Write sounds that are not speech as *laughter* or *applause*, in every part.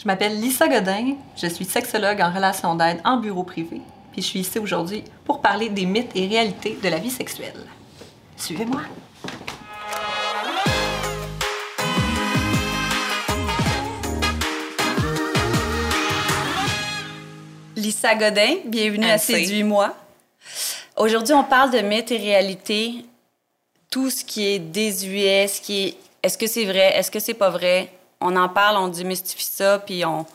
Je m'appelle Lisa Godin, je suis sexologue en relation d'aide en bureau privé, puis je suis ici aujourd'hui pour parler des mythes et réalités de la vie sexuelle. Suivez-moi. Lisa Godin, bienvenue à Séduis-moi. Aujourd'hui, on parle de mythes et réalités, tout ce qui est désuet, ce qui est est-ce que c'est vrai, est-ce que c'est pas vrai? On en parle, on démystifie ça, puis on,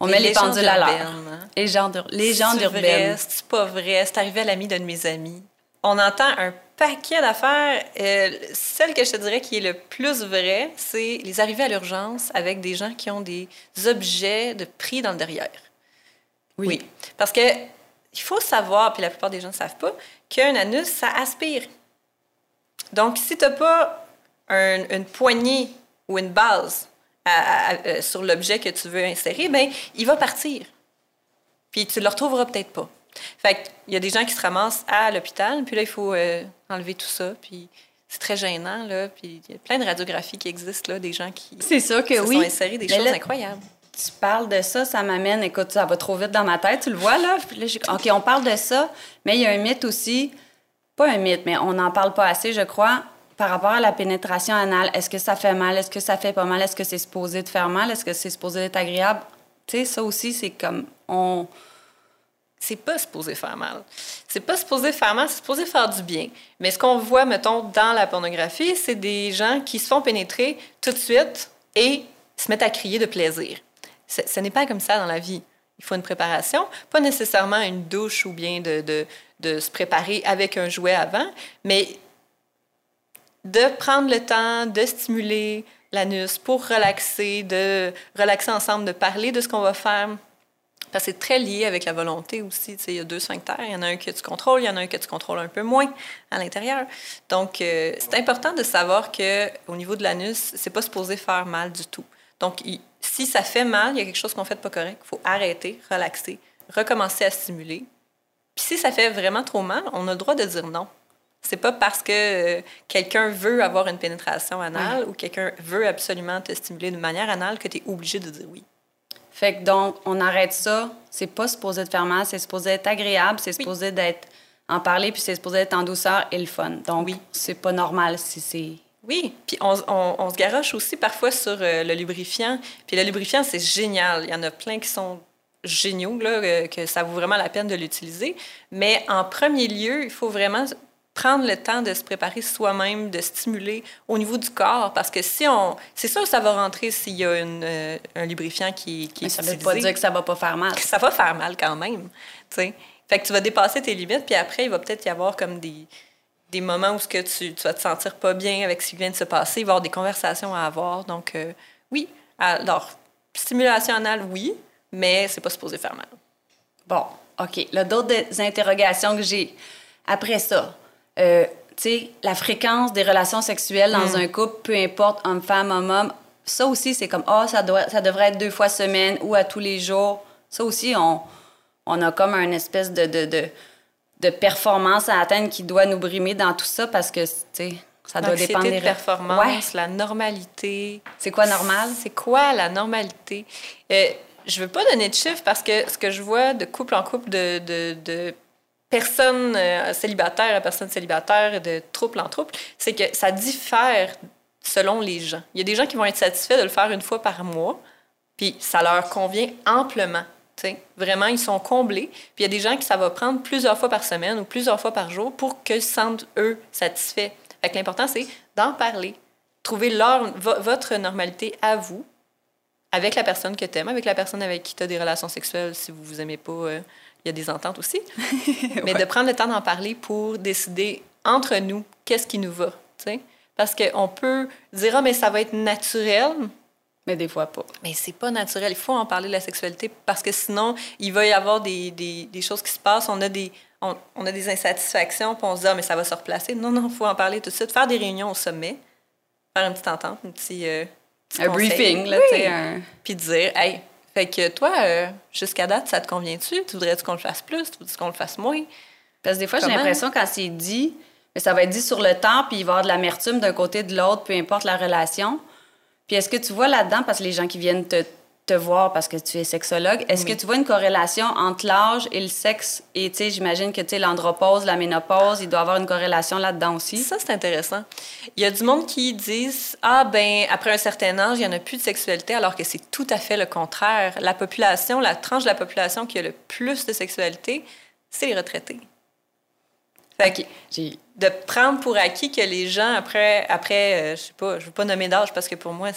on met les pendules à l'heure. Hein? Les gens urbaines. C'est pas vrai, c'est arrivé à l'ami d'un de mes amis. On entend un paquet d'affaires. Euh, celle que je te dirais qui est le plus vrai, c'est les arrivées à l'urgence avec des gens qui ont des objets de prix dans le derrière. Oui. Parce que il faut savoir, puis la plupart des gens ne savent pas, qu'un anus, ça aspire. Donc, si tu n'as pas une poignée ou une base euh, sur l'objet que tu veux insérer, ben il va partir. Puis tu le retrouveras peut-être pas. Fait il y a des gens qui se ramassent à l'hôpital, puis là, il faut euh, enlever tout ça, puis c'est très gênant, là. Puis il y a plein de radiographies qui existent, là, des gens qui c'est ça que se oui. sont insérés des choses incroyables tu parles de ça, ça m'amène, écoute, ça va trop vite dans ma tête, tu le vois là? OK, on parle de ça, mais il y a un mythe aussi, pas un mythe, mais on n'en parle pas assez, je crois, par rapport à la pénétration anale. Est-ce que ça fait mal? Est-ce que ça fait pas mal? Est-ce que c'est supposé de faire mal? Est-ce que c'est supposé être agréable? Tu sais, ça aussi, c'est comme, on... C'est pas supposé faire mal. C'est pas supposé faire mal, c'est supposé faire du bien. Mais ce qu'on voit, mettons, dans la pornographie, c'est des gens qui se font pénétrer tout de suite et se mettent à crier de plaisir ce n'est pas comme ça dans la vie. Il faut une préparation, pas nécessairement une douche ou bien de, de, de se préparer avec un jouet avant, mais de prendre le temps de stimuler l'anus pour relaxer, de relaxer ensemble, de parler de ce qu'on va faire. Parce que c'est très lié avec la volonté aussi. il y a deux sphincters. Il y en a un que tu contrôles, il y en a un que tu contrôles un peu moins à l'intérieur. Donc, euh, c'est important de savoir qu'au niveau de l'anus, c'est pas supposé faire mal du tout. Donc, si ça fait mal, il y a quelque chose qu'on fait de pas correct, il faut arrêter, relaxer, recommencer à stimuler. Puis si ça fait vraiment trop mal, on a le droit de dire non. C'est pas parce que euh, quelqu'un veut avoir une pénétration anale ou quelqu'un veut absolument te stimuler de manière anale que tu es obligé de dire oui. Fait que donc, on arrête ça. C'est pas supposé de faire mal, c'est supposé être agréable, c'est supposé d'être en parler, puis c'est supposé être en douceur et le fun. Donc, oui. c'est pas normal si c'est oui, puis on, on, se garoche aussi parfois sur euh, le lubrifiant. Puis le lubrifiant, c'est génial. Il y en a plein qui sont géniaux, là, euh, que ça vaut vraiment la peine de l'utiliser. Mais en premier lieu, il faut vraiment prendre le temps de se préparer soi-même, de stimuler au niveau du corps, parce que si on... C'est sûr que ça va rentrer s'il y a une, euh, un lubrifiant qui, qui est Ça ne veut pas dire que ça va pas faire mal. Ça va faire mal quand même, tu sais. Fait que tu vas dépasser tes limites, puis après, il va peut-être y avoir comme des des moments où ce que tu, tu, vas te sentir pas bien avec ce qui vient de se passer, il va y avoir des conversations à avoir. Donc, euh, oui. Alors, stimulation anale, oui, mais c'est pas supposé faire mal. Bon, OK. Là, d'autres interrogations que j'ai. Après ça, euh, la fréquence des relations sexuelles dans mm. un couple, peu importe, homme-femme, homme-homme, ça aussi, c'est comme, ah, ça, doit, ça devrait être deux fois semaine ou à tous les jours. Ça aussi, on, on a comme un espèce de, de, de de performance à atteindre qui doit nous brimer dans tout ça parce que, tu sais, ça doit dépendre des... de performance, la normalité. C'est quoi normal? C'est quoi la normalité? Euh, je veux pas donner de chiffres parce que ce que je vois de couple en couple, de, de, de personnes euh, célibataires à personnes célibataires, de troupe en troupe, c'est que ça diffère selon les gens. Il y a des gens qui vont être satisfaits de le faire une fois par mois, puis ça leur convient amplement. Vraiment, ils sont comblés. Puis il y a des gens qui ça va prendre plusieurs fois par semaine ou plusieurs fois par jour pour qu'ils se sentent, eux, satisfaits. Fait l'important, c'est d'en parler. Trouver votre normalité à vous, avec la personne que tu aimes, avec la personne avec qui tu as des relations sexuelles. Si vous vous aimez pas, euh, il y a des ententes aussi. *laughs* Mais de prendre le temps d'en parler pour décider entre nous qu'est-ce qui nous va. sais? Parce qu'on peut dire, ah, mais ça va être naturel. Mais des fois pas. Mais c'est pas naturel. Il faut en parler de la sexualité parce que sinon, il va y avoir des, des, des choses qui se passent. On a des, on, on, a des insatisfactions, puis on se dit, ah, mais ça va se replacer. Non, non, il faut en parler tout de suite. Faire des réunions au sommet, faire une petite entente, un petit. Euh, un briefing, là, tu sais. Un... Puis dire, hey, fait que toi, euh, jusqu'à date, ça te convient-tu? Tu voudrais-tu qu'on le fasse plus? Tu voudrais qu'on le fasse moins? Parce que des fois, j'ai l'impression, quand c'est dit, mais ça va être dit sur le temps, puis il va y avoir de l'amertume d'un côté de l'autre, peu importe la relation. Puis est-ce que tu vois là-dedans, parce que les gens qui viennent te, te voir parce que tu es sexologue. Est-ce que tu vois une corrélation entre l'âge et le sexe? Et tu sais, j'imagine que tu sais, l'andropause, la ménopause, il doit y avoir une corrélation là-dedans aussi. Ça, c'est intéressant. Il y a du monde qui disent Ah, ben, après un certain âge, il n'y en a plus de sexualité, alors que c'est tout à fait le contraire. La population, la tranche de la population qui a le plus de sexualité, c'est les retraités. Fait que, de prendre pour acquis que les gens, après, après euh, je sais pas, je veux pas nommer d'âge parce que pour moi,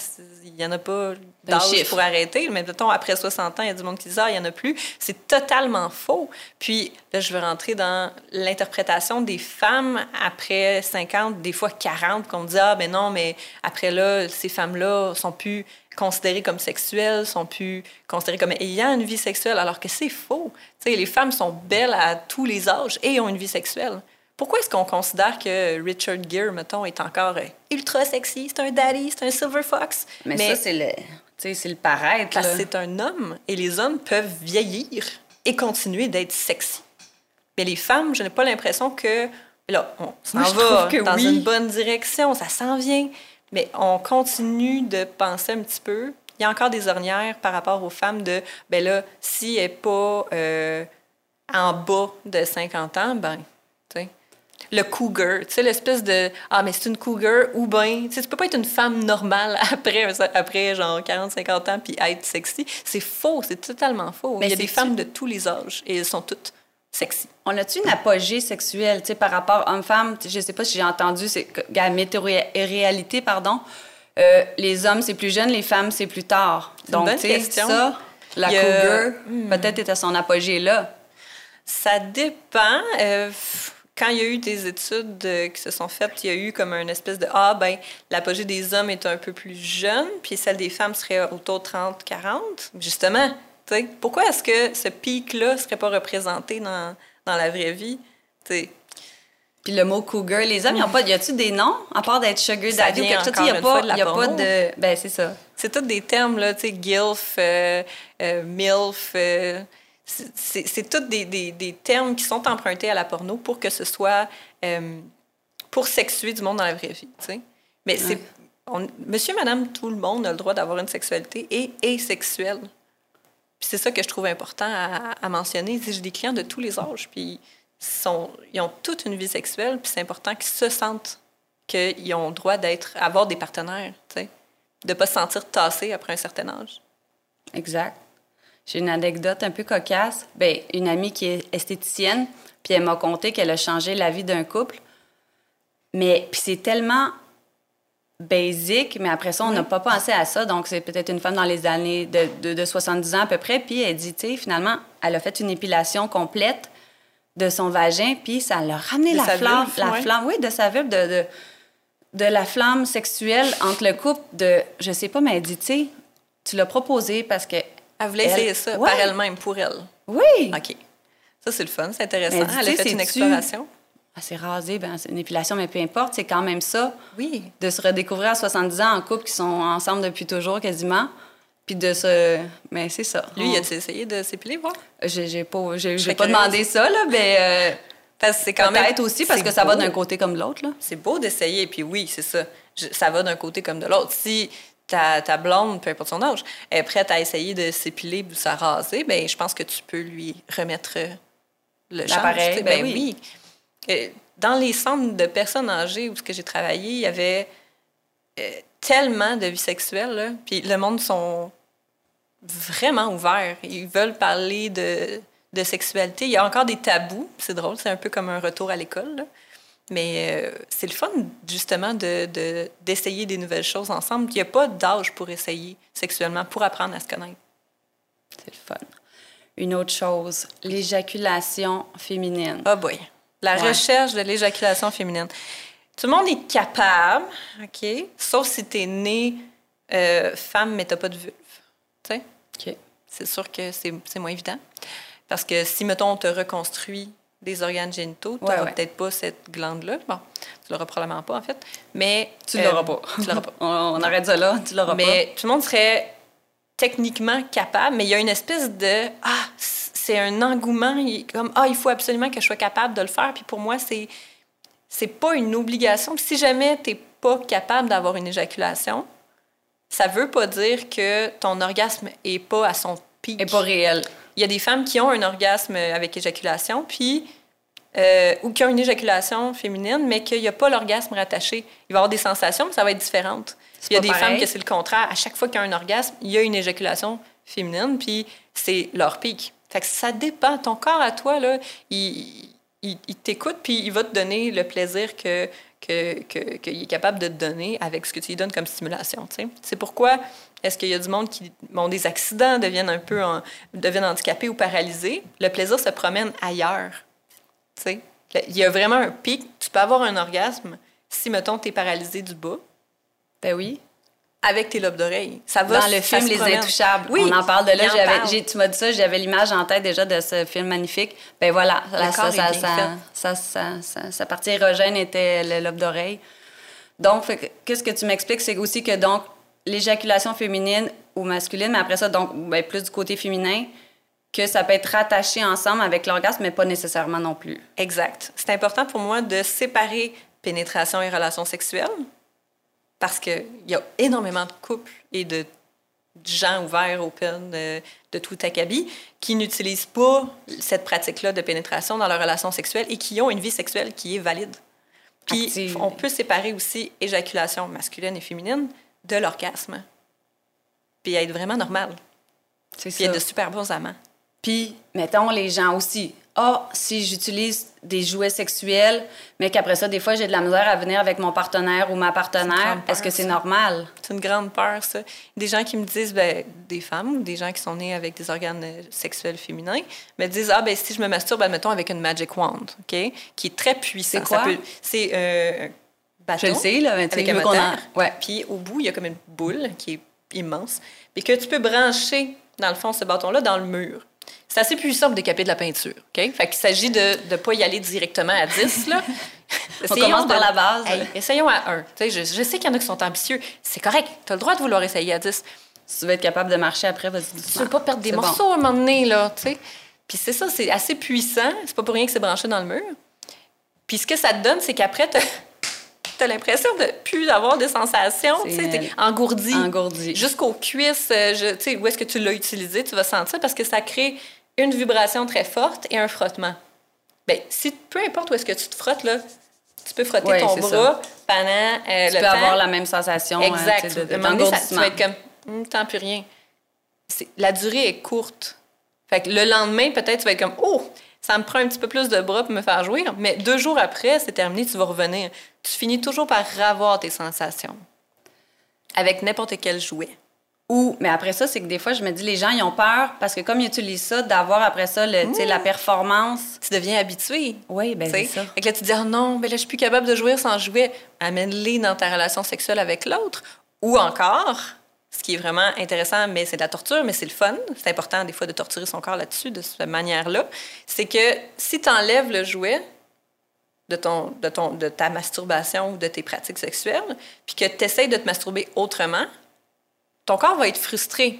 il y en a pas d'âge pour arrêter, mais mettons, après 60 ans, il y a du monde qui dit, ah, il y en a plus. C'est totalement faux. Puis là, je veux rentrer dans l'interprétation des femmes après 50, des fois 40, qu'on dit, ah, ben non, mais après là, ces femmes-là sont plus considérées comme sexuelles, sont plus considérées comme ayant une vie sexuelle, alors que c'est faux. Tu sais, les femmes sont belles à tous les âges et ont une vie sexuelle. Pourquoi est-ce qu'on considère que Richard Gere, mettons, est encore euh, ultra sexy? C'est un daddy, c'est un silver fox. Mais, ça, c'est le, c'est le paraître. Parce que c'est un homme et les hommes peuvent vieillir et continuer d'être sexy. Mais les femmes, je n'ai pas l'impression que. Là, on s'en va dans une bonne direction, ça s'en vient. Mais on continue de penser un petit peu. Il y a encore des ornières par rapport aux femmes de, ben là, si elle n'est pas euh, en bas de 50 ans, ben, le cougar, tu sais, l'espèce de Ah, mais c'est une cougar ou bien, tu sais, tu peux pas être une femme normale *laughs* après, après genre 40, 50 ans puis être sexy. C'est faux, c'est totalement faux. Mais Il y a des femmes de tous les âges et elles sont toutes sexy. On a-tu une apogée sexuelle, tu sais, par rapport homme-femme? Je sais pas si j'ai entendu, c'est la météo-réalité, pardon. Euh, les hommes, c'est plus jeune, les femmes, c'est plus tard. Donc, tu sais, ça, la cougar, hmm. peut-être est à son apogée là. Ça dépend. Euh, quand il y a eu des études euh, qui se sont faites, il y a eu comme une espèce de Ah, ben, l'apogée des hommes est un peu plus jeune, puis celle des femmes serait autour de 30-40. Justement, pourquoi est-ce que ce pic-là ne serait pas représenté dans, dans la vraie vie? T'sais. Puis le mot cougar, les hommes, il pas. Y a-tu des noms, à part d'être sugar daddy ou quelque chose? Il n'y a, pas, de, y a pas de. Ben, c'est ça. C'est tous des termes, là, tu sais, gilf, euh, euh, milf c'est tous des, des, des, termes qui sont empruntés à la porno pour que ce soit euh, pour sexuer du monde dans la vraie vie. sais. Mais c'est monsieur, madame, tout le monde a le droit d'avoir une sexualité et est sexuel. c'est ça que je trouve important à, à mentionner. J'ai des clients de tous les âges, puis sont, ils ont toute une vie sexuelle, puis c'est important qu'ils se sentent qu'ils ont le droit d'être, avoir des partenaires, de ne pas se sentir tassés après un certain âge. Exact. J'ai une anecdote un peu cocasse. Bien, une amie qui est esthéticienne, puis elle m'a conté qu'elle a changé la vie d'un couple. Mais puis c'est tellement basic, mais après ça, on n'a pas pensé à ça. Donc, c'est peut-être une femme dans les années de, de, 70 ans à peu près. Puis elle dit, tu sais, finalement, elle a fait une épilation complète de son vagin, puis ça l'a ramené la flamme, la flamme, oui, de sa vulve, de, de, de, la flamme sexuelle entre le couple. De, je sais pas, mais elle dit, tu sais, tu l'as proposé parce que elle voulait essayer ça par elle-même, pour elle. Oui. OK. Ça, c'est le fun, c'est intéressant. Elle, a fait une exploration. Elle s'est rasée, ben, c'est une épilation, mais peu importe, c'est quand même ça. Oui. De se redécouvrir à 70 ans en couple qui sont ensemble depuis toujours quasiment. Puis de se. Mais c'est ça. Lui, il a essayé de s'épiler, voir? J'ai pas, j'ai, pas demandé ça, là, mais. Euh, c'est quand même. Peut-être aussi parce que ça va d'un côté comme de l'autre, là. C'est beau d'essayer, puis oui, c'est ça. ça va d'un côté comme de l'autre. Si ta, ta, blonde, peu importe son âge, est prête à essayer de s'épiler ou de se raser, ben je pense que tu peux lui remettre le l'appareil. Ben, ben oui. Euh, dans les centres de personnes âgées où ce que j'ai travaillé, il y avait euh, tellement de vie sexuelle, là, puis le monde sont vraiment ouverts. Ils veulent parler de, de sexualité. Il y a encore des tabous. C'est drôle, c'est un peu comme un retour à l'école. Mais euh, c'est le fun, justement, d'essayer de, des nouvelles choses ensemble. Il n'y a pas d'âge pour essayer sexuellement, pour apprendre à se connaître. C'est le fun. Une autre chose, l'éjaculation féminine. Ah oh boy. La recherche de l'éjaculation féminine. Tout le monde est capable, OK? Sauf si tu es né euh, femme, mais tu pas de vulve. Tu sais? OK. C'est sûr que c'est moins évident. Parce que si, mettons, on te reconstruit des organes génitaux, tu n'auras peut-être pas cette glande-là. Bon, tu l'auras probablement pas, en fait. Mais. Tu ne l'auras pas. Tu l'auras pas. *laughs* on, arrête ça là, tu l'auras pas. Mais tout le monde serait techniquement capable, mais il y a une espèce de. Ah, c'est un engouement, comme Ah, il faut absolument que je sois capable de le faire. Puis pour moi, c'est. C'est pas une obligation. si jamais tu n'es pas capable d'avoir une éjaculation, ça veut pas dire que ton orgasme est pas à son Et pas réel. Il y a des femmes qui ont un orgasme avec éjaculation, puis euh, ou qui ont une éjaculation féminine, mais qu'il n'y a pas l'orgasme rattaché. Il va y avoir des sensations, mais ça va être différente. Il y a des femmes que c'est le contraire. À chaque fois qu'il y a un orgasme, il y a une éjaculation féminine, puis c'est leur pic. Fait que ça dépend. Ton corps à toi, là, il, il, t'écoute, puis il va te donner le plaisir que, qu'il que, que est capable de te donner avec ce que tu lui donnes comme stimulation. C'est pourquoi est-ce qu'il y a du monde qui ont des accidents, deviennent un peu deviennent handicapés ou paralysés? Le plaisir se promène ailleurs. sais. Il y a vraiment un pic. Tu peux avoir un orgasme si, mettons, tu es paralysé du bas. Ben oui avec tes lobes d'oreilles. Ça va. Dans le film Les Intouchables, oui, on en parle de là. J'avais, tu m'as dit ça, j'avais l'image en tête déjà de ce film magnifique. Ben voilà, ça, ça, ça, sa partie érogène était le lobe d'oreille. Donc, qu'est-ce que tu m'expliques, c'est aussi que donc l'éjaculation féminine ou masculine, mais après ça, donc ben, plus du côté féminin, que ça peut être rattaché ensemble avec l'orgasme, mais pas nécessairement non plus. Exact. C'est important pour moi de séparer pénétration et relations sexuelles parce qu'il y a énormément de couples et de gens ouverts, open, de, de tout acabit, qui n'utilisent pas cette pratique-là de pénétration dans leur relation sexuelle et qui ont une vie sexuelle qui est valide. Puis on peut séparer aussi éjaculation masculine et féminine de l'orgasme. Puis être vraiment normal. C'est Puis être de super bons amants. Puis, mettons, les gens aussi ah, si j'utilise des jouets sexuels, mais qu'après ça, des fois, j'ai de la misère à venir avec mon partenaire ou ma partenaire, est-ce que c'est normal? C'est une grande peur, ça. Des gens qui me disent, ben, des femmes ou des gens qui sont nés avec des organes euh, sexuels féminins, me disent, ah, ben, si je me masturbe, admettons, avec une Magic Wand, OK? Qui est très puissant. C'est quoi? C'est euh, bâton. Je le sais, là, avec un moteur. Ouais. Puis au bout, il y a comme une boule qui est immense, puis que tu peux brancher, dans le fond, ce bâton-là dans le mur. C'est assez puissant pour décaper de la peinture. OK? Fait qu'il s'agit de ne pas y aller directement à 10. Là. *laughs* On commence par la base. essayons à 1. Je, je, sais qu'il y en a qui sont ambitieux. C'est correct. Tu as le droit de vouloir essayer à 10. Si tu veux être capable de marcher après, vas-y Tu veux pas perdre des morceaux à un moment donné. Là, sais. Puis c'est ça, c'est assez puissant. C'est pas pour rien que c'est branché dans le mur. Puis ce que ça te donne, c'est qu'après, tu as l'impression de plus avoir de sensations. Tu sais, engourdi. Engourdi. Jusqu'aux cuisses, euh, tu sais, où est-ce que tu l'as utilisé, tu vas sentir parce que ça crée une vibration très forte et un frottement. Bien, si, peu importe où est-ce que tu te frottes, là, tu peux frotter ton bras pendant euh, tu peux avoir la même sensation. Hein, exact. de, tu vas être comme, hum, tant plus rien. La durée est courte. Fait que le lendemain, peut-être, tu vas être comme, oh, ça me prend un petit peu plus de bras pour me faire jouir, mais deux jours après, c'est terminé, tu vas revenir. Tu finis toujours par revoir tes sensations avec n'importe quel jouet. Ou, mais après ça, c'est que des fois, je me dis, les gens, ils ont peur parce que comme ils utilisent ça, d'avoir après ça le, mmh. la performance. Tu deviens habitué. Oui, ben c'est ça. Et là, tu te dis, oh non, ben là, je suis plus capable de jouer sans jouer. Amène-les dans ta relation sexuelle avec l'autre. Ou encore, ce qui est vraiment intéressant, mais c'est de la torture, mais c'est le fun. C'est important, des fois, de torturer son corps là-dessus, de cette manière-là. C'est que si tu enlèves le jouet, de, ton, de, ton, de ta masturbation ou de tes pratiques sexuelles, puis que tu essaies de te masturber autrement, ton corps va être frustré.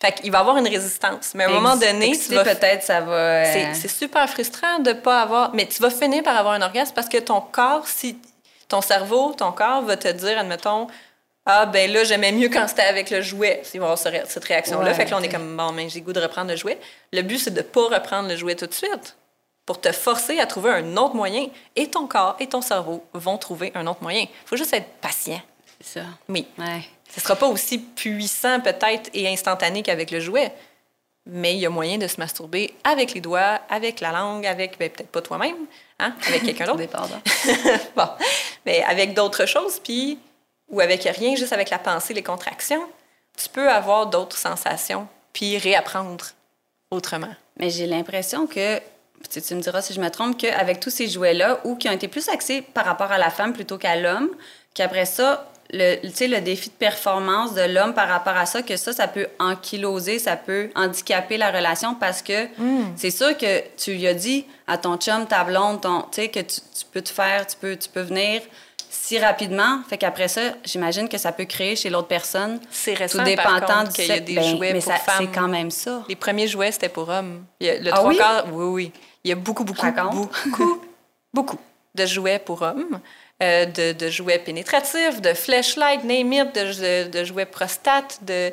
Fait qu'il va avoir une résistance. Mais à un moment donné, tu vas... peut-être ça va... Euh, c'est super frustrant de pas avoir... Mais tu vas finir par avoir un orgasme parce que ton corps, si... Ton cerveau, ton corps va te dire, admettons, ah, ben là, j'aimais mieux quand c'était avec le jouet. Va avoir cette réaction-là. fait que là, on est comme, bon, mais j'ai goût de reprendre le jouet. Le but, c'est de ne pas reprendre le jouet tout de suite pour te forcer à trouver un autre moyen. Et ton corps et ton cerveau vont trouver un autre moyen. Il faut juste être patient. C'est ça. Oui. Ouais. Ce ne sera pas aussi puissant peut-être et instantané qu'avec le jouet, mais il y a moyen de se masturber avec les doigts, avec la langue, avec ben, peut-être pas toi-même, hein, avec quelqu'un *laughs* d'autre. *laughs* bon, mais avec d'autres choses, puis ou avec rien, juste avec la pensée, les contractions, tu peux avoir d'autres sensations, puis réapprendre autrement. Mais j'ai l'impression que tu me diras si je me trompe, qu'avec tous ces jouets-là, ou qui ont été plus axés par rapport à la femme plutôt qu'à l'homme, qu'après ça, le, le défi de performance de l'homme par rapport à ça, que ça, ça peut ankyloser, ça peut handicaper la relation parce que hmm. c'est sûr que tu lui as dit à ton chum, ta blonde, ton, que tu, tu, peux te faire, tu peux, tu peux venir si rapidement. Fait qu'après ça, j'imagine que ça peut créer chez l'autre personne. C'est récent, tout dépendant qu'il y a des ben, jouets pour femmes. C'est quand même ça. Les premiers jouets, c'était pour hommes. le ah trois oui? Quarts, oui, oui. Il y a beaucoup, beaucoup, beaucoup, *laughs* beaucoup de jouets pour hommes. euh, de, de, jouets pénétratifs, de flashlight, name it, de, de jouets prostate, de...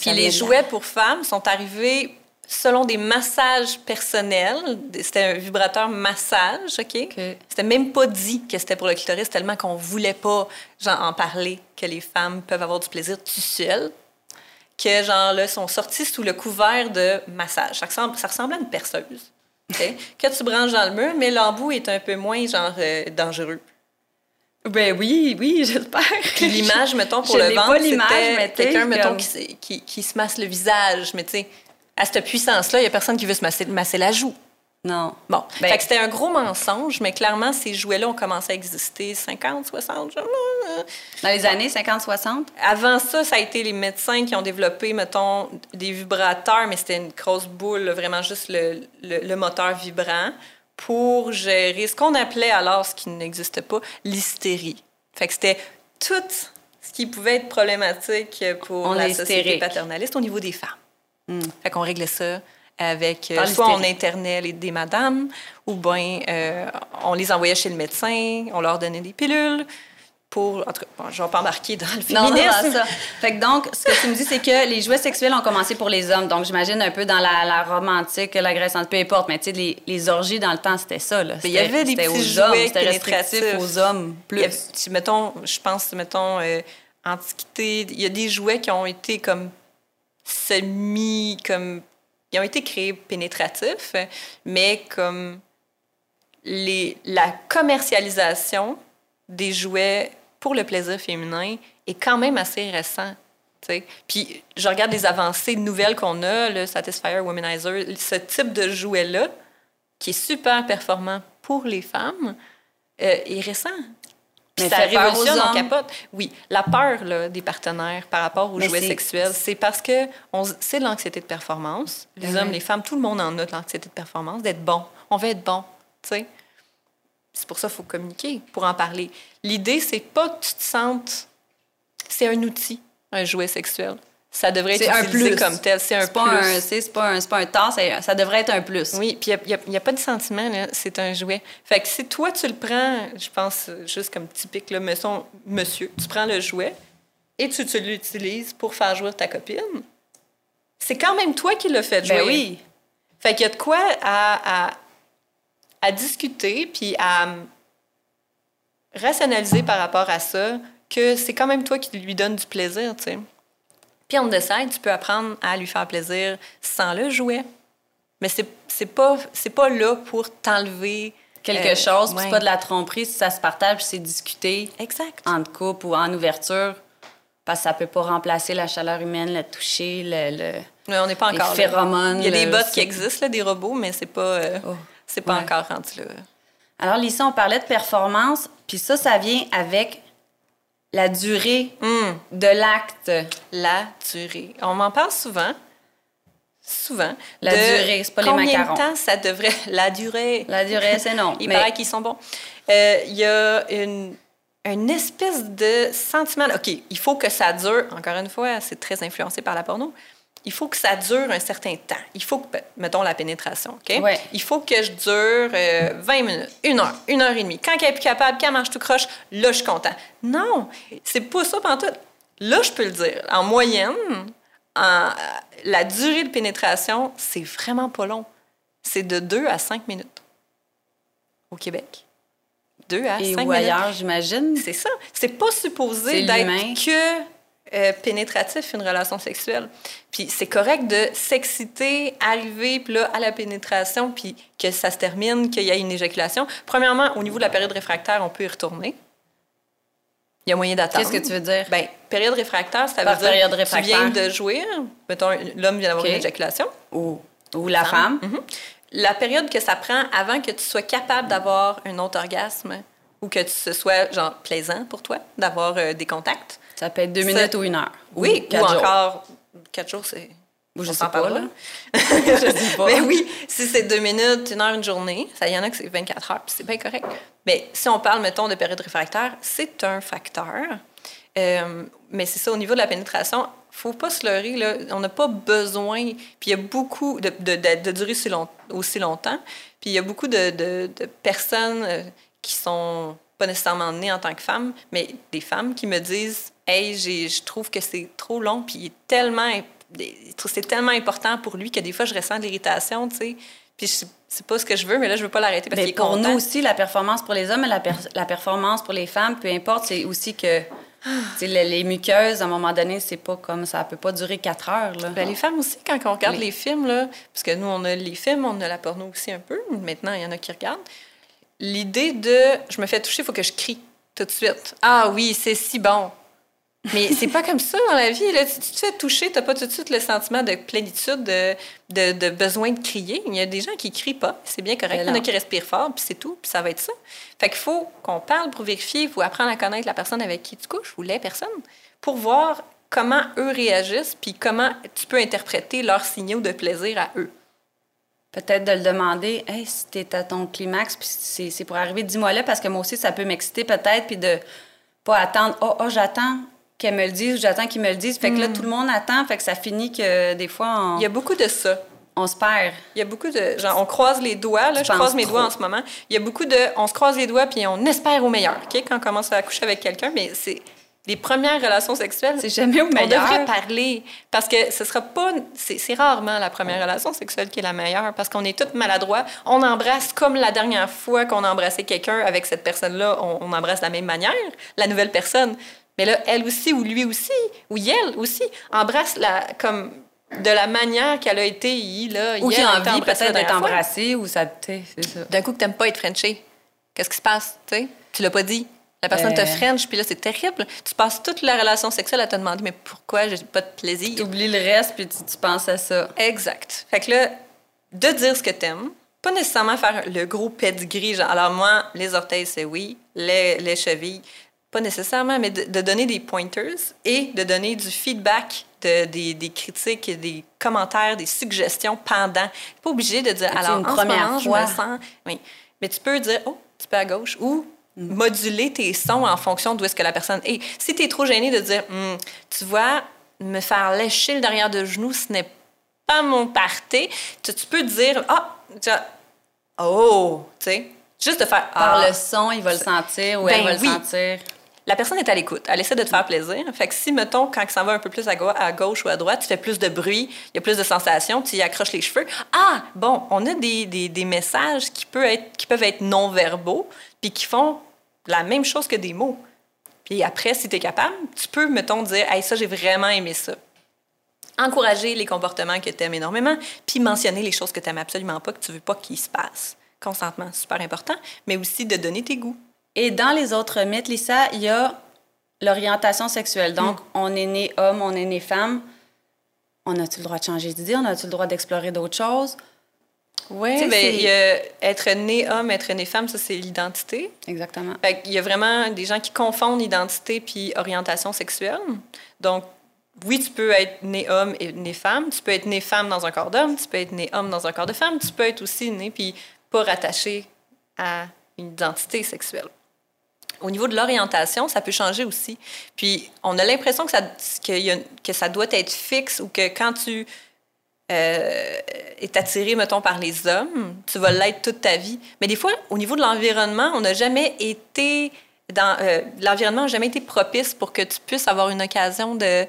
Puis les jouets pour femmes sont arrivés selon des massages personnels. C'était un vibrateur massage, OK? C'était même pas dit que c'était pour le clitoris, tellement qu'on voulait pas genre, en parler, que les femmes peuvent avoir du plaisir tout seul. Que, genre, là, sont sortis sous le couvert de massage. Ça ressemble, ça ressemble à une perceuse, *laughs* que tu branches dans le mur, mais l'embout est un peu moins, genre, euh, dangereux. Ben oui, oui, j'espère. L'image, mettons, pour le ventre, c'était quelqu'un, mettons, qui, qui, qui, se masse le visage, mais tu sais à cette puissance-là, il n'y a personne qui veut se masser, masser la joue. Non. Bon. Ben... Fait que c'était un gros mensonge, mais clairement, ces jouets-là ont commencé à exister 50, 60, Dans les années 50, 60? Avant ça, ça a été les médecins qui ont développé, mettons, des vibrateurs, mais c'était une grosse boule, vraiment juste le, le, moteur vibrant, pour gérer ce qu'on appelait alors, ce qui n'existait pas, l'hystérie. Fait que c'était tout ce qui pouvait être problématique pour la société paternaliste au niveau des femmes. Mm. Fait qu'on réglait ça avec euh, soit on internait les, des madames ou bien euh, on les envoyait chez le médecin, on leur donnait des pilules pour en tout cas, bon, je vais pas embarquer dans le féminisme. Non, non, ça. Fait que donc ce que tu me dis c'est que les jouets sexuels ont commencé pour les hommes. Donc j'imagine un peu dans la, la romantique, la Grèce peu importe, mais tu sais les, les, orgies dans le temps c'était ça là. Il y avait des petits jouets c'était restrictif aux hommes plus. mettons, je pense mettons euh, antiquité, il y a des jouets qui ont été comme semi comme ils ont été créés pénétratifs, mais comme les, la commercialisation des jouets pour le plaisir féminin est quand même assez récent. Puis je regarde les avancées nouvelles qu'on a, le Satisfyer Womanizer, ce type de jouet-là, qui est super performant pour les femmes, euh, est récent. Mais ça révolutionne, on capote. Oui, la peur là, des partenaires par rapport aux jouets sexuels, c'est parce que c'est l'anxiété de performance. Les ben hommes, les femmes, tout le monde en a de l'anxiété de performance, d'être bon. On veut être bon, tu sais. C'est pour ça qu'il faut communiquer, pour en parler. L'idée, c'est pas que tu te sentes... C'est un outil, un jouet sexuel ça devrait être utilisé un plus. comme tel. C'est un plus. C'est pas un, pas un temps, ça devrait être un plus. Oui, puis il n'y a, pas de sentiment, c'est un jouet. Fait que si toi, tu le prends, je pense, juste comme typique, là, monsieur, tu prends le jouet et tu, tu l'utilises pour faire jouer ta copine, c'est quand même toi qui l'as fait jouer. Ben oui. Fait qu'il y a de quoi à, à, à discuter, puis à rationaliser par rapport à ça, que c'est quand même toi qui lui donne du plaisir, tu sais. Puis on décide, tu peux apprendre à lui faire plaisir sans le jouet. Mais c'est, c'est pas c'est pas là pour t'enlever quelque euh, chose, c'est pas de la tromperie, si ça se partage, c'est discuter. Exact. En couple ou en ouverture parce que ça peut pas remplacer la chaleur humaine, le toucher, le, le mais on n'est pas encore les phéromones. Il y a des bots qui existent, là, des robots, mais c'est pas euh, oh, c'est pas encore rendu là. Alors Lisa, on parlait de performance, puis ça ça vient avec la durée hmm. de l'acte. La durée. On m'en parle souvent. Souvent. La durée, c'est pas les macarons. Combien de temps ça devrait... *laughs* La durée. La durée, c'est non. Il paraît qu'ils sont bons. Euh, il y a une, une espèce de sentiment... OK, il faut que ça dure. Encore une fois, c'est très influencé par la porno il faut que ça dure un certain temps. Il faut que, mettons, la pénétration, OK? Il faut que je dure 20 euh, minutes, une heure, une heure et demie. Quand elle est plus capable, quand elle marche tout croche, là, je suis content. Non, c'est pas ça tout. Là, je peux le dire. En moyenne, en, la durée de pénétration, c'est vraiment pas long. C'est de 2 à 5 minutes au Québec. 2 à 5 minutes. Et ailleurs, j'imagine. C'est ça. C'est pas supposé d'être que euh, pénétratif une relation sexuelle. Puis c'est correct de s'exciter, arriver puis là, à la pénétration, puis que ça se termine, qu'il y ait une éjaculation. Premièrement, au niveau de la période réfractaire, on peut y retourner. Il y a moyen d'attendre. Qu'est-ce que tu veux dire? Bien, période réfractaire, ça veut dire période réfractaire. tu viens de jouir. Mettons, l'homme vient d'avoir une éjaculation. Ou, ou la femme. Mhm. La période que ça prend avant que tu sois capable d'avoir un autre orgasme ou que ce soit, genre, plaisant pour toi d'avoir euh, des contacts, ça peut être deux minutes ou une heure. Oui, ou, encore quatre jours, c'est. Ou je sais pas, là. *laughs* je sais pas. Mais oui, si c'est deux minutes, une heure, une journée, ça y en a que c'est 24 heures, puis c'est bien correct. Mais si on parle, mettons, de période réfractaire, c'est un facteur. Euh, mais c'est ça, au niveau de la pénétration, faut pas se leurrer, là. On n'a pas besoin. Puis il y a beaucoup de, de, de, durer aussi, long, aussi, longtemps. Puis il y a beaucoup de, personnes euh, qui sont pas nécessairement née en tant que femme, mais des femmes qui me disent Hey, je trouve que c'est trop long, puis il est tellement, c'est tellement important pour lui que des fois, je ressens de l'irritation, tu sais. Puis c'est pas ce que je veux, mais là, je veux pas l'arrêter parce qu'il est Pour nous aussi, la performance pour les hommes et la, la performance pour les femmes, peu importe, c'est aussi que les, les, muqueuses, à un moment donné, c'est pas comme ça peut pas durer quatre heures. Là. Ben, les femmes aussi, quand on regarde les films, là, parce que nous, on a les films, on a la porno aussi un peu. Maintenant, il y en a qui regardent. L'idée de je me fais toucher, il faut que je crie tout de suite. Ah oui, c'est si bon. Mais c'est pas comme ça dans la vie. Là. Si tu te fais toucher, tu n'as pas tout de suite le sentiment de plénitude, de, de, de, besoin de crier. Il y a des gens qui crient pas, c'est bien correct. Il y en a qui respirent fort, puis c'est tout, puis ça va être ça. Fait qu'il faut qu'on parle pour vérifier, faut apprendre à connaître la personne avec qui tu couches ou les personnes pour voir comment eux réagissent, puis comment tu peux interpréter leurs signaux de plaisir à eux. Peut-être de le demander, hey, si t'es à ton climax, puis c'est pour arriver, dis-moi là, parce que moi aussi, ça peut m'exciter peut-être, puis de pas attendre, oh, oh j'attends, qu'elle me le dise ou j'attends qu'il me le dise. Fait que là, hmm. tout le monde attend, fait que ça finit que des fois, Il y a beaucoup de ça. On se perd. Il y a beaucoup de... Genre, on croise les doigts, là, je croise mes doigts en ce moment. Il y a beaucoup de... On se croise les doigts, puis on espère au meilleur, OK? Quand on commence à coucher avec quelqu'un, mais c'est... Les premières relations sexuelles, c'est jamais au meilleur. On devrait parler parce que ce sera pas, c'est rarement la première relation sexuelle qui est la meilleure parce qu'on est toutes maladroits. On embrasse comme la dernière fois qu'on a embrassé quelqu'un avec cette personne-là, on, on, embrasse de la même manière la nouvelle personne. Mais là, elle aussi, ou lui aussi, ou elle aussi, embrasse la, comme de la manière qu'elle a été, là, ou qui a envie peut-être d'être embrassée, ou ça, c'est ça. D'un coup, que t'aimes pas être Frenché. Qu'est-ce qui se passe, tu sais? Tu l'as pas dit. La personne te euh. French, puis là, c'est terrible. Tu passes toute la relation sexuelle à te demander, mais pourquoi j'ai pas de plaisir? Tu oublies le reste, puis tu, tu, penses à ça. Exact. Fait que là, de dire ce que t'aimes, pas nécessairement faire le gros pedigree, genre, alors moi, les orteils, c'est oui, les, les chevilles, pas nécessairement, mais de, donner des pointers et de donner du feedback, de, des, des, critiques, des commentaires, des suggestions pendant. pas obligé de dire, alors, une en première ce moment, fois. je me sens... Oui. Mais tu peux dire, oh, tu peux à gauche, ou mm. moduler tes sons en fonction d'où est-ce que la personne est. Si tu es trop gêné de dire, hmm, tu vois, me faire lécher le derrière de genou, ce n'est pas mon parté, tu, peux dire, ah, oh, tu sais, juste de faire. Par ah, le son, il va le sentir ou elle ben va le sentir la personne est à l'écoute. Elle essaie de te faire plaisir. Fait que si, mettons, quand ça va un peu plus à, gauche ou à droite, tu fais plus de bruit, il y a plus de sensations, tu y accroches les cheveux. Ah, bon, on a des, des, messages qui, peuvent être, non-verbaux, puis qui font la même chose que des mots. Puis après, si tu es capable, tu peux, mettons, dire Hey, ça, j'ai vraiment aimé ça. Encourager les comportements que tu aimes énormément, puis mentionner les choses que tu n'aimes absolument pas, que tu veux pas qu'ils se passent. Consentement, super important, mais aussi de donner tes goûts. Et dans les autres mythes, Lisa, il y a l'orientation sexuelle. Donc, mm. on est né homme, on est né femme. On a-tu le droit de changer d'idée? On a-tu le droit d'explorer d'autres choses? Oui, bien, être né homme, être né femme, ça, c'est l'identité. Exactement. il y a vraiment des gens qui confondent identité puis orientation sexuelle. Donc, oui, tu peux être né homme et né femme. Tu peux être né femme dans un corps d'homme. Tu peux être né homme dans un corps de femme. Tu peux être aussi né puis pas rattaché à une identité sexuelle. Au niveau de l'orientation, ça peut changer aussi. Puis, on a l'impression que ça, que, ça doit être fixe ou que quand tu euh, es attiré, mettons, par les hommes, tu vas l'être toute ta vie. Mais des fois, au niveau de l'environnement, on n'a jamais été dans... Euh, l'environnement n'a jamais été propice pour que tu puisses avoir une occasion de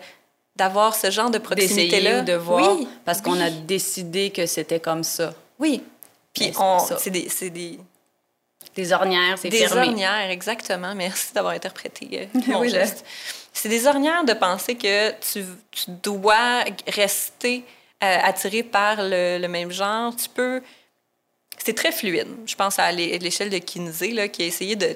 d'avoir ce genre de proximité-là. de voir, oui, parce qu'on a décidé que c'était comme ça. Oui. Puis, c'est des, des des ornières, c'est Des ornières, exactement. Merci d'avoir interprété euh, *laughs* mon geste. C'est des ornières de penser que tu, dois rester euh, attiré par le, même genre. Tu peux... C'est très fluide. Je pense à l'échelle de Kinsey, là, qui a essayé de,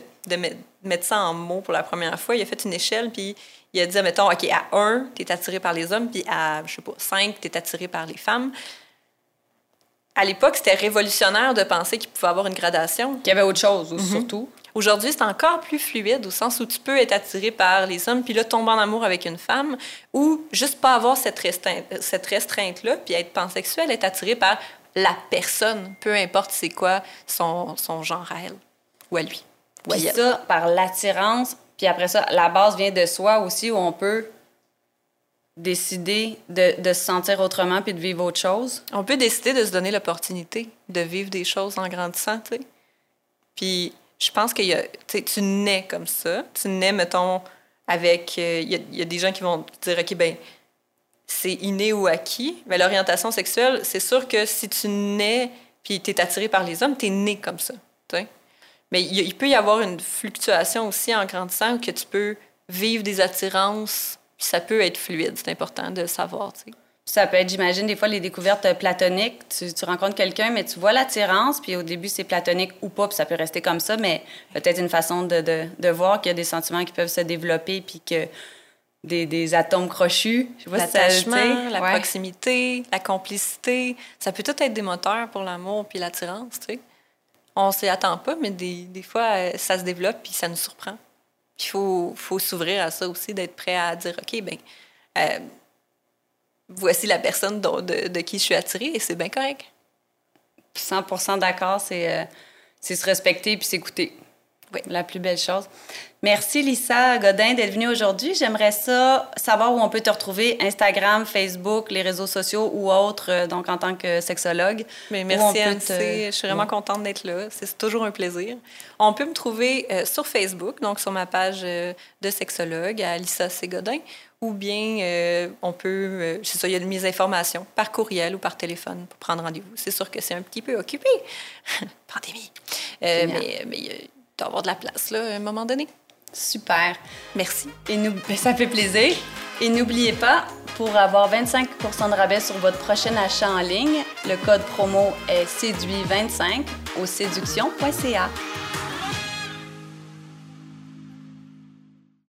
mettre ça en mots pour la première fois. Il a fait une échelle, puis il a dit, mettons, OK, à 1, tu es attiré par les hommes, puis à, je sais pas, 5, tu es attiré par les femmes à l'époque, c'était révolutionnaire de penser qu'il pouvait avoir une gradation. Qu'il y avait autre chose, mhm. surtout. Aujourd'hui, c'est encore plus fluide au sens où tu peux être attiré par les hommes, puis là, tomber en amour avec une femme, ou juste pas avoir cette, restreinte-là, puis être pansexuel, être attiré par la personne, peu importe c'est quoi son, son genre à elle ou à lui. Ou ça, par l'attirance, puis après ça, la base vient de soi aussi, où on peut décider de, se sentir autrement puis de vivre autre chose? On peut décider de se donner l'opportunité de vivre des choses en grandissant, tu. Puis je pense que tu nais comme ça. Tu nais, mettons, avec. Il euh, y, y, a des gens qui vont dire, OK, ben c'est inné ou acquis. Mais l'orientation sexuelle, c'est sûr que si tu nais puis tu es attiré par les hommes, tu es né comme ça. Mais il, peut y avoir une fluctuation aussi en grandissant que tu peux vivre des attirances, puis ça peut être fluide. C'est important de savoir. Ça peut être, j'imagine, des fois, les découvertes platoniques. Tu, tu rencontres quelqu'un, mais tu vois l'attirance, puis au début, c'est platonique ou pas, puis ça peut rester comme ça, mais peut-être une façon de, de, de voir qu'il y a des sentiments qui peuvent se développer, puis que des, des, atomes crochus. L'attachement, la proximité, la complicité. Ça peut tout être des moteurs pour l'amour puis l'attirance, tu sais. On s'y attend pas, mais des, des, fois, euh, ça se développe puis ça nous surprend. Il faut, faut s'ouvrir à ça aussi, d'être prêt à dire, OK, ben euh, voici la personne de, de, qui je suis attirée et c'est bien correct. 100% d'accord, c'est euh, se respecter puis s'écouter. Oui. La plus belle chose. Merci Lisa Godin d'être venue aujourd'hui. J'aimerais ça savoir où on peut te retrouver, Instagram, Facebook, les réseaux sociaux ou autres, euh, donc en tant que sexologue. Mais merci Anne, je suis vraiment contente d'être là. C'est toujours un plaisir. On peut me trouver euh, sur Facebook, donc sur ma page euh, de sexologue à Lisa C. Godin, ou bien on peut, c'est ça, il y a de mes informations par courriel ou par téléphone pour prendre rendez-vous. C'est sûr que c'est un petit peu occupé, *laughs* pandémie, mais, mais doit avoir de la place là, à un moment donné. Super. Merci. Et nous, *laughs* ça fait plaisir. Et n'oubliez pas, pour avoir 25% de rabais sur votre prochain achat en ligne, le code promo est séduit25 au séduction.ca.